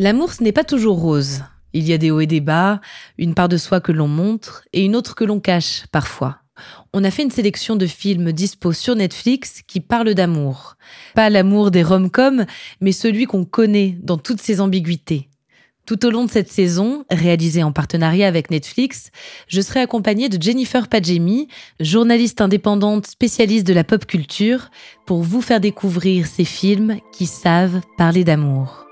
L'amour, ce n'est pas toujours rose. Il y a des hauts et des bas, une part de soi que l'on montre et une autre que l'on cache parfois. On a fait une sélection de films dispo sur Netflix qui parlent d'amour. Pas l'amour des rom-coms, mais celui qu'on connaît dans toutes ses ambiguïtés. Tout au long de cette saison, réalisée en partenariat avec Netflix, je serai accompagnée de Jennifer Padjemi, journaliste indépendante spécialiste de la pop culture, pour vous faire découvrir ces films qui savent parler d'amour.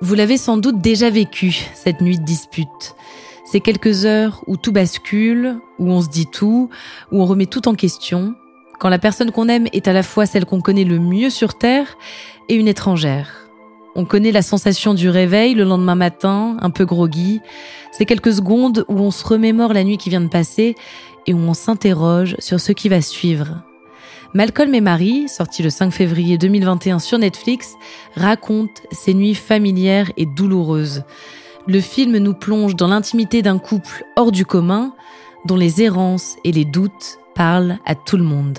Vous l'avez sans doute déjà vécu, cette nuit de dispute. Ces quelques heures où tout bascule, où on se dit tout, où on remet tout en question, quand la personne qu'on aime est à la fois celle qu'on connaît le mieux sur Terre et une étrangère. On connaît la sensation du réveil le lendemain matin, un peu groggy. C'est quelques secondes où on se remémore la nuit qui vient de passer et où on s'interroge sur ce qui va suivre. Malcolm et Marie, sorti le 5 février 2021 sur Netflix, raconte ces nuits familières et douloureuses. Le film nous plonge dans l'intimité d'un couple hors du commun, dont les errances et les doutes parlent à tout le monde.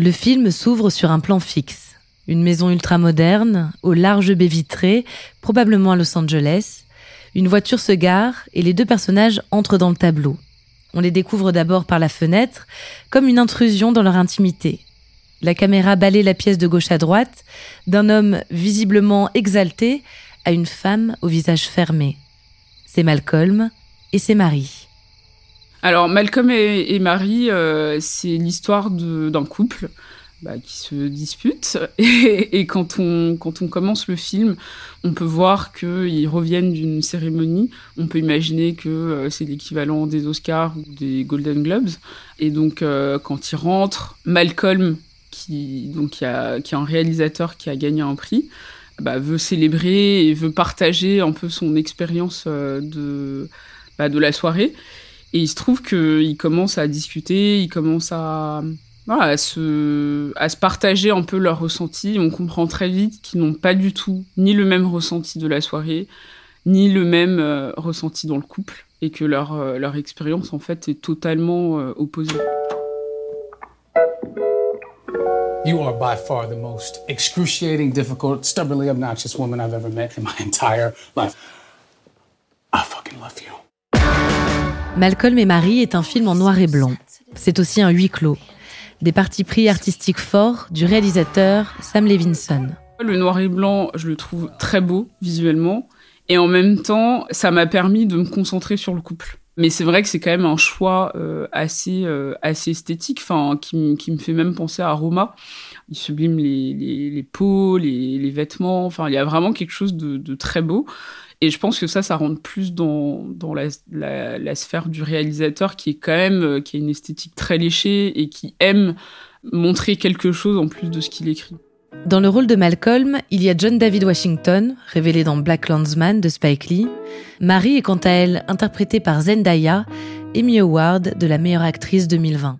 Le film s'ouvre sur un plan fixe. Une maison ultramoderne, aux larges baies vitrées, probablement à Los Angeles. Une voiture se gare et les deux personnages entrent dans le tableau. On les découvre d'abord par la fenêtre, comme une intrusion dans leur intimité. La caméra balaye la pièce de gauche à droite, d'un homme visiblement exalté à une femme au visage fermé. C'est Malcolm et c'est Marie. Alors, Malcolm et, Marie, euh, c'est l'histoire d'un couple bah, qui se dispute. Et, quand, on, commence le film, on peut voir qu'ils reviennent d'une cérémonie. On peut imaginer que euh, c'est l'équivalent des Oscars ou des Golden Globes. Et donc, euh, quand ils rentrent, Malcolm, qui, donc, qui est un réalisateur qui a gagné un prix, bah, veut célébrer et veut partager un peu son expérience de, bah, de la soirée. Et il se trouve qu'ils commencent à discuter, ils commencent à, voilà, à, se, à se partager un peu leurs ressentis. On comprend très vite qu'ils n'ont pas du tout ni le même ressenti de la soirée, ni le même euh, ressenti dans le couple, et que leur, euh, leur expérience, en fait, est totalement euh, opposée. You are by far the most excruciating, difficult, stubbornly obnoxious woman I've ever met in my entire life. I fucking love you. Malcolm et Marie est un film en noir et blanc. C'est aussi un huis clos. Des partis pris artistiques forts du réalisateur Sam Levinson. Le noir et blanc, je le trouve très beau visuellement. Et en même temps, ça m'a permis de me concentrer sur le couple. Mais c'est vrai que c'est quand même un choix euh, assez, euh, assez esthétique, qui, qui, me fait même penser à Roma. Il sublime les, les, les peaux, les, les, vêtements, enfin, il y a vraiment quelque chose de, de très beau. Et je pense que ça, ça rentre plus dans, dans la, la, la, sphère du réalisateur qui est quand même, euh, qui a une esthétique très léchée et qui aime montrer quelque chose en plus de ce qu'il écrit. Dans le rôle de Malcolm, il y a John David Washington, révélé dans Black Landsman de Spike Lee. Marie est quant à elle interprétée par Zendaya, Emmy Award de la meilleure actrice 2020.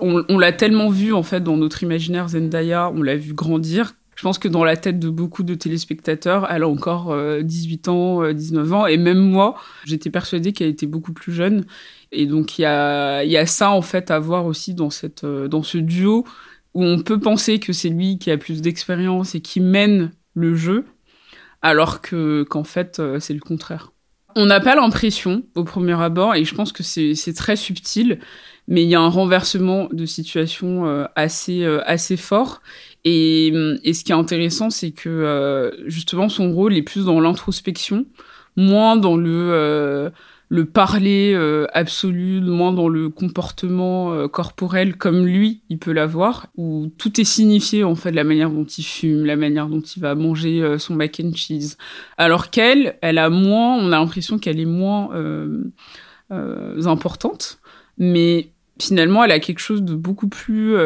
On, on l'a tellement vu en fait dans notre imaginaire Zendaya, on l'a vu grandir je pense que dans la tête de beaucoup de téléspectateurs, elle a encore 18 euh, ans, 19 euh, ans, et même moi, j'étais persuadée qu'elle était beaucoup plus jeune. Et donc il y a, ça en fait à voir aussi euh, dans ce duo où on peut penser que c'est lui qui a plus d'expérience et qui mène le jeu, alors que qu'en fait c'est le contraire. On n'a pas l'impression au premier abord, et je pense que c'est très subtil, mais il y a un renversement de situation euh, assez, euh, assez fort. Et, et, ce qui est intéressant, c'est que justement son rôle est plus dans l'introspection, moins dans le le parler euh, absolu, moins dans le comportement euh, corporel comme lui, il peut l'avoir, où tout est signifié en fait la manière dont il fume, la manière dont il va manger euh, son mac and cheese. Alors qu'elle, elle a moins, on a l'impression qu'elle est moins importante, mais finalement, elle a quelque chose de beaucoup plus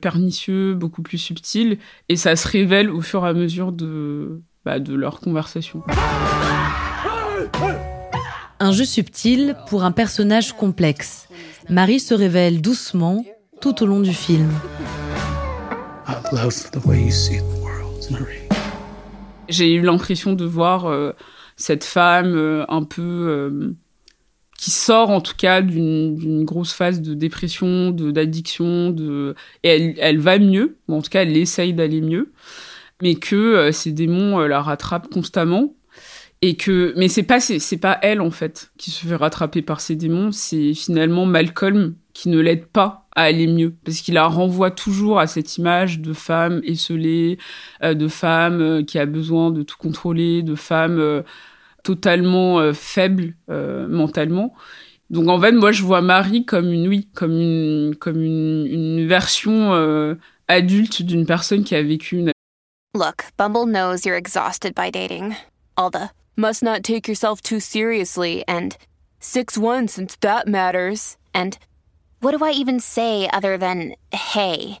pernicieux, beaucoup plus subtil, et ça se révèle au fur et à mesure de, bah, de leur conversation. Un jeu subtil pour un personnage complexe. Marie se révèle doucement tout au long du film. J'ai eu l'impression de voir euh, cette femme euh, un peu euh, qui sort en tout cas d'une grosse phase de dépression, d'addiction, de, et elle, elle, va mieux, en tout cas elle essaye d'aller mieux, mais que ces démons la rattrapent constamment et que mais c'est pas c'est pas elle en fait qui se fait rattraper par ses démons c'est finalement Malcolm qui ne l'aide pas à aller mieux parce qu'il la renvoie toujours à cette image de femme esselée euh, de femme euh, qui a besoin de tout contrôler de femme euh, totalement euh, faible euh, mentalement donc en fait moi je vois Marie comme une oui comme une comme une, une version euh, adulte d'une personne qui a vécu une Look, Bumble knows you're exhausted by dating. All the must not take yourself too seriously, and 6 1 since that matters, and what do I even say other than hey?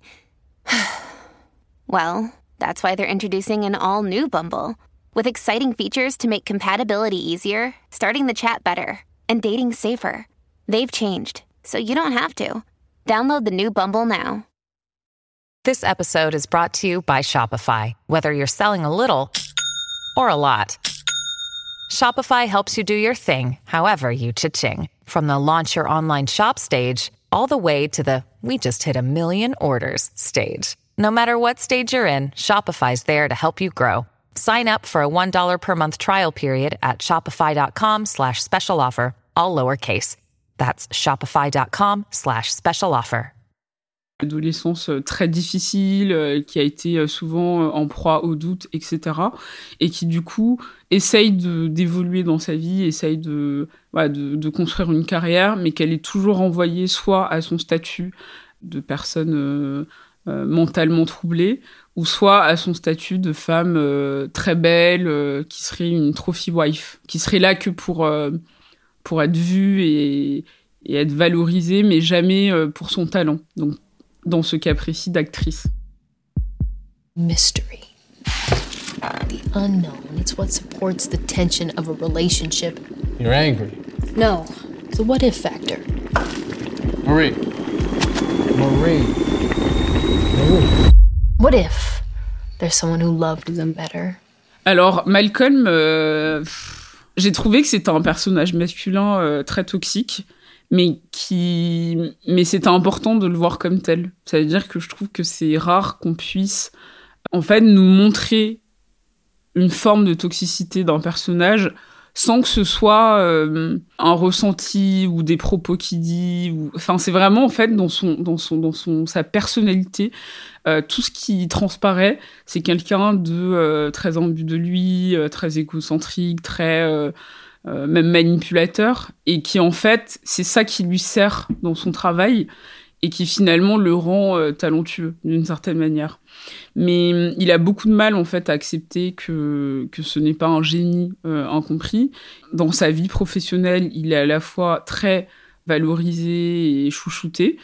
well, that's why they're introducing an all new Bumble with exciting features to make compatibility easier, starting the chat better, and dating safer. They've changed, so you don't have to. Download the new Bumble now. This episode is brought to you by Shopify. Whether you're selling a little or a lot, Shopify helps you do your thing, however you cha-ching. From the launch your online shop stage, all the way to the we just hit a million orders stage. No matter what stage you're in, Shopify's there to help you grow. Sign up for a $1 per month trial period at shopify.com slash special offer, all lowercase. That's shopify.com slash special offer. Adolescence euh, très difficile, euh, qui a été euh, souvent en proie au doute, etc. Et qui du coup essaye d'évoluer dans sa vie, essaye de, de, de, construire une carrière, mais qu'elle est toujours envoyée soit à son statut de personne euh, euh, mentalement troublée, ou soit à son statut de femme euh, très belle, qui serait une trophy wife, qui serait là que pour, pour être vue et, et, être valorisée, mais jamais pour son talent. Donc dans ce cas précis d'actrice. Mystery. The unknown. It's what supports the tension of a relationship. You're angry. No, the what if factor. Marie. Marie. What if there's someone who loved them better? Alors, Malcolm, euh, j'ai trouvé que c'était un personnage masculin euh, très toxique mais qui mais c'était important de le voir comme tel. Ça veut dire que je trouve que c'est rare qu'on puisse en fait nous montrer une forme de toxicité d'un personnage sans que ce soit euh, un ressenti ou des propos qu'il dit ou enfin c'est vraiment en fait dans son dans son dans son sa personnalité euh, tout ce qui transparaît c'est quelqu'un de euh, très imbu de lui très égocentrique très même manipulateur et qui en fait c'est ça qui lui sert dans son travail et qui finalement le rend talentueux d'une certaine manière mais hum, il a beaucoup de mal en fait à accepter que, que ce n'est pas un génie euh, incompris. Dans sa vie professionnelle, il est à la fois très valorisé et chouchouté.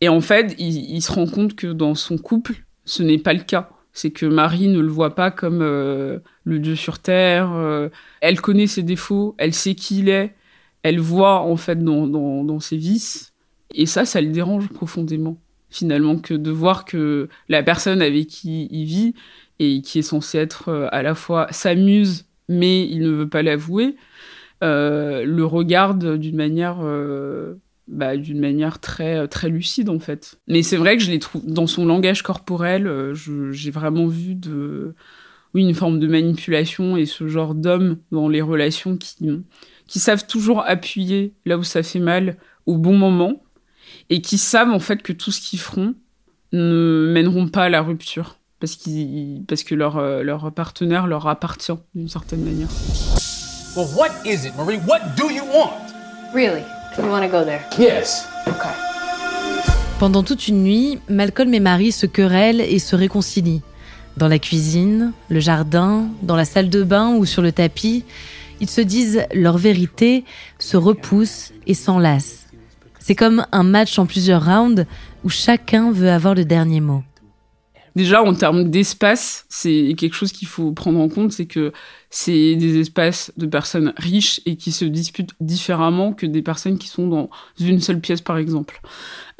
Et en fait, il, se rend compte que dans son couple, ce n'est pas le cas. C'est que Marie ne le voit pas comme euh, le dieu sur terre. Euh, elle connaît ses défauts, elle sait qui il est, elle voit en fait dans, dans ses vices. Et ça, ça le dérange profondément finalement que de voir que la personne avec qui il vit et qui est censée être euh, à la fois s'amuse mais il ne veut pas l'avouer euh, le regarde d'une manière euh, bah, d'une manière très très lucide en fait. Mais c'est vrai que je l'ai trouvé dans son langage corporel, j'ai vraiment vu de oui une forme de manipulation et ce genre d'hommes dans les relations qui qui savent toujours appuyer là où ça fait mal au bon moment et qui savent en fait que tout ce qu'ils feront ne mèneront pas à la rupture parce, qu'ils, parce que leur, euh, leur partenaire leur appartient d'une certaine manière. Well, what is it, Marie? What do you want? Really? You want to go there? Yes. Okay. Pendant toute une nuit, Malcolm et Marie se querellent et se réconcilient. Dans la cuisine, le jardin, dans la salle de bain ou sur le tapis, ils se disent leur vérité, se repoussent et s'enlacent. C'est comme un match en plusieurs rounds où chacun veut avoir le dernier mot. Déjà, en termes d'espace, c'est quelque chose qu'il faut prendre en compte, c'est que c'est des espaces de personnes riches et qui se disputent différemment que des personnes qui sont dans une seule pièce, par exemple.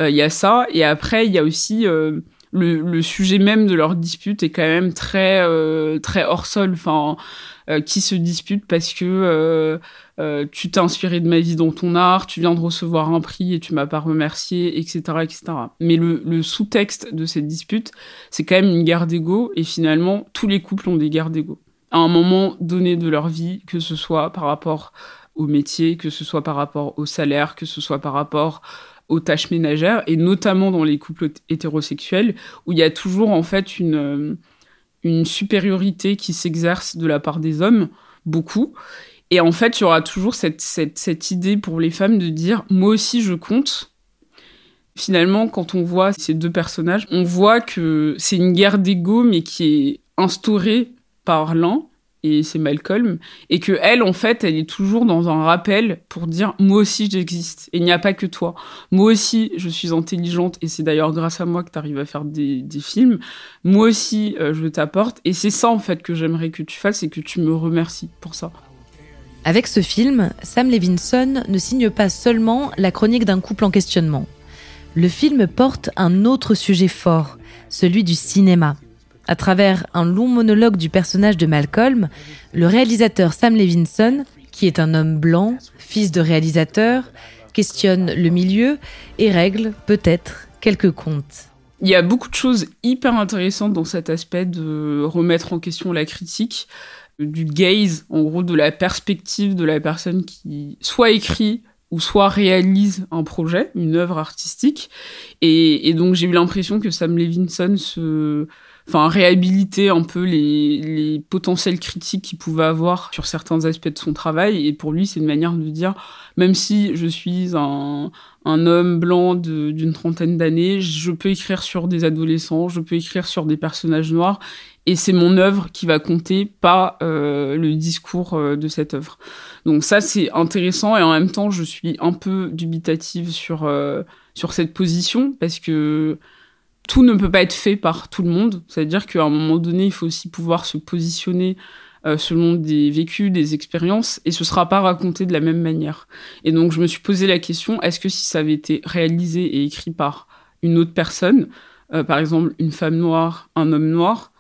Euh, il y a ça, et après, il y a aussi euh, le, sujet même de leur dispute est quand même très, euh, très hors sol. Enfin, qui se disputent parce que euh, euh, tu t'es inspiré de ma vie dans ton art, tu viens de recevoir un prix et tu m'as pas remercié, etc., etc. Mais le, sous-texte de cette dispute, c'est quand même une guerre d'ego et finalement tous les couples ont des guerres d'ego à un moment donné de leur vie, que ce soit par rapport au métier, que ce soit par rapport au salaire, que ce soit par rapport aux tâches ménagères, et notamment dans les couples hétérosexuels, où il y a toujours en fait une, une supériorité qui s'exerce de la part des hommes, beaucoup. Et en fait, il y aura toujours cette, cette, idée pour les femmes de dire moi aussi je compte. Finalement, quand on voit ces deux personnages, on voit que c'est une guerre d'ego, mais qui est instaurée par l'un et c'est Malcolm, et que elle, en fait, elle est toujours dans un rappel pour dire moi aussi j'existe, et il n'y a pas que toi. Moi aussi, je suis intelligente, et c'est d'ailleurs grâce à moi que tu arrives à faire des, films. Moi aussi, euh, je t'apporte, et c'est ça, en fait, que j'aimerais que tu fasses, et que tu me remercies pour ça. Avec ce film, Sam Levinson ne signe pas seulement la chronique d'un couple en questionnement. Le film porte un autre sujet fort, celui du cinéma. À travers un long monologue du personnage de Malcolm, le réalisateur Sam Levinson, qui est un homme blanc, fils de réalisateur, questionne le milieu et règle peut-être quelques comptes. Il y a beaucoup de choses hyper intéressantes dans cet aspect de remettre en question la critique, du gaze, en gros de la perspective de la personne qui soit écrit ou soit réalise un projet, une œuvre artistique. Et, donc j'ai eu l'impression que Sam Levinson se enfin réhabiliter un peu les, les potentiels critiques qu'il pouvait avoir sur certains aspects de son travail. Et pour lui, c'est une manière de dire, même si je suis un, un homme blanc d'une trentaine d'années, je peux écrire sur des adolescents, je peux écrire sur des personnages noirs, et c'est mon œuvre qui va compter, pas euh, le discours euh, de cette œuvre. Donc ça, c'est intéressant, et en même temps, je suis un peu dubitative sur, euh, sur cette position, parce que tout ne peut pas être fait par tout le monde. C'est-à-dire qu'à un moment donné, il faut aussi pouvoir se positionner selon des vécus, des expériences, et ce sera pas raconté de la même manière. Et donc, je me suis posé la question est-ce que si ça avait été réalisé et écrit par une autre personne, par exemple une femme noire, un homme noir,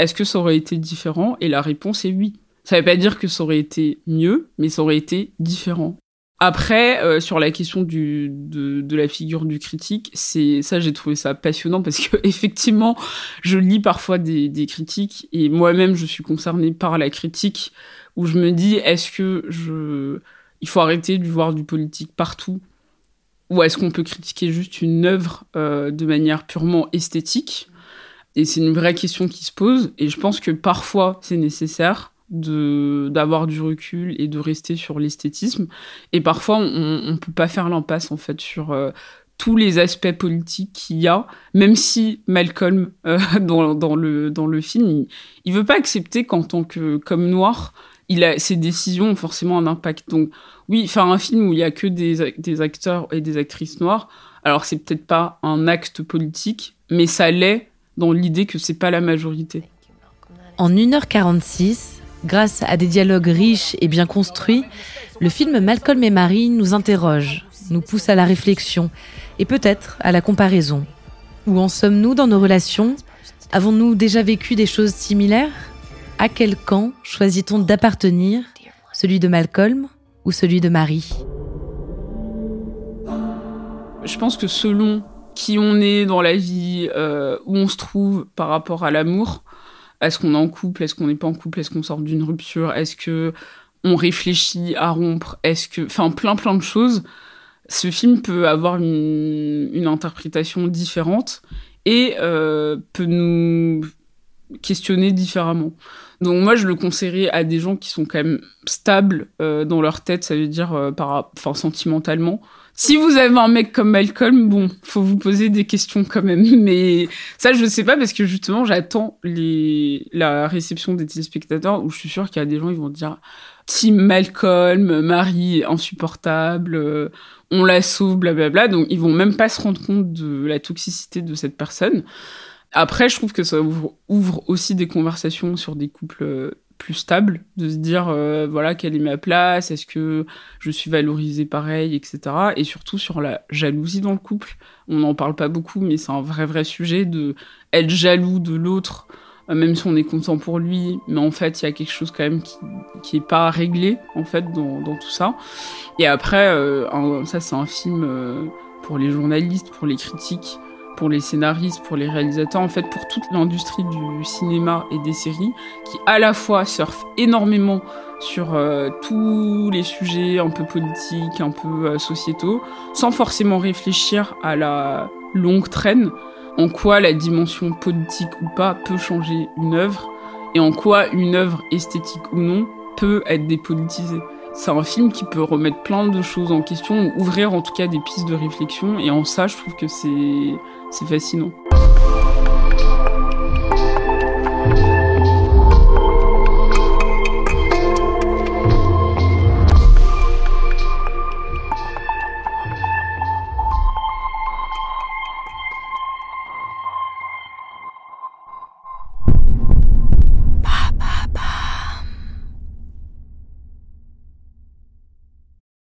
est-ce que ça aurait été différent Et la réponse est oui. Ça ne veut pas dire que ça aurait été mieux, mais ça aurait été différent. Après, euh, sur la question de, la figure du critique, c'est ça, j'ai trouvé ça passionnant parce que effectivement, je lis parfois des, des critiques et moi-même, je suis concernée par la critique où je me dis, est-ce que je, il faut arrêter de voir du politique partout ou est-ce qu'on peut critiquer juste une œuvre euh, de manière purement esthétique? Et c'est une vraie question qui se pose. Et je pense que parfois c'est nécessaire d'avoir du recul et de rester sur l'esthétisme. Et parfois on, on peut pas faire l'impasse en fait sur euh, tous les aspects politiques qu'il y a. Même si Malcolm euh, dans, dans le dans le film il, il veut pas accepter qu'en tant que comme noir ses décisions ont forcément un impact. Donc oui faire un film où il y a que des, des acteurs et des actrices noires alors c'est peut-être pas un acte politique mais ça l'est dans l'idée que c'est pas la majorité. En 1h46 Grâce à des dialogues riches et bien construits, le film Malcolm et Marie nous interroge, nous pousse à la réflexion et peut-être à la comparaison. Où en sommes-nous dans nos relations? Avons-nous déjà vécu des choses similaires? À quel camp choisit-on d'appartenir? Celui de Malcolm ou celui de Marie? Je pense que selon qui on est dans la vie, euh, où on se trouve par rapport à l'amour, est-ce qu'on est en couple, est-ce qu'on n'est pas en couple, est-ce qu'on sort d'une rupture, est-ce que on réfléchit à rompre, est-ce que, enfin plein plein de choses. Ce film peut avoir une, interprétation différente et euh, peut nous questionner différemment. Donc moi je le conseillerais à des gens qui sont quand même stables euh, dans leur tête, ça veut dire enfin sentimentalement. Si vous avez un mec comme Malcolm, bon, faut vous poser des questions quand même. Mais ça, je sais pas parce que justement, j'attends la réception des téléspectateurs où je suis sûr qu'il y a des gens qui vont dire Team Malcolm, Marie insupportable, euh, on la sauve, blablabla. Donc ils vont même pas se rendre compte de la toxicité de cette personne. Après, je trouve que ça ouvre, aussi des conversations sur des couples euh, plus stables, de se dire, euh, voilà, quelle est ma place, est-ce que je suis valorisée pareil, etc. Et surtout sur la jalousie dans le couple. On n'en parle pas beaucoup, mais c'est un vrai, vrai sujet de être jaloux de l'autre, euh, même si on est content pour lui, mais en fait, il y a quelque chose quand même qui, qui pas réglé, en fait, dans, dans tout ça. Et après, ça, c'est un film pour les journalistes, pour les critiques, pour les scénaristes, pour les réalisateurs, en fait pour toute l'industrie du cinéma et des séries, qui à la fois surfent énormément sur euh, tous les sujets un peu politiques, un peu euh, sociétaux, sans forcément réfléchir à la longue traîne, en quoi la dimension politique ou pas peut changer une œuvre, et en quoi une œuvre esthétique ou non peut être dépolitisée. C'est un film qui peut remettre plein de choses en question, ou ouvrir en tout cas des pistes de réflexion, et en ça, je trouve que c'est c'est fascinant.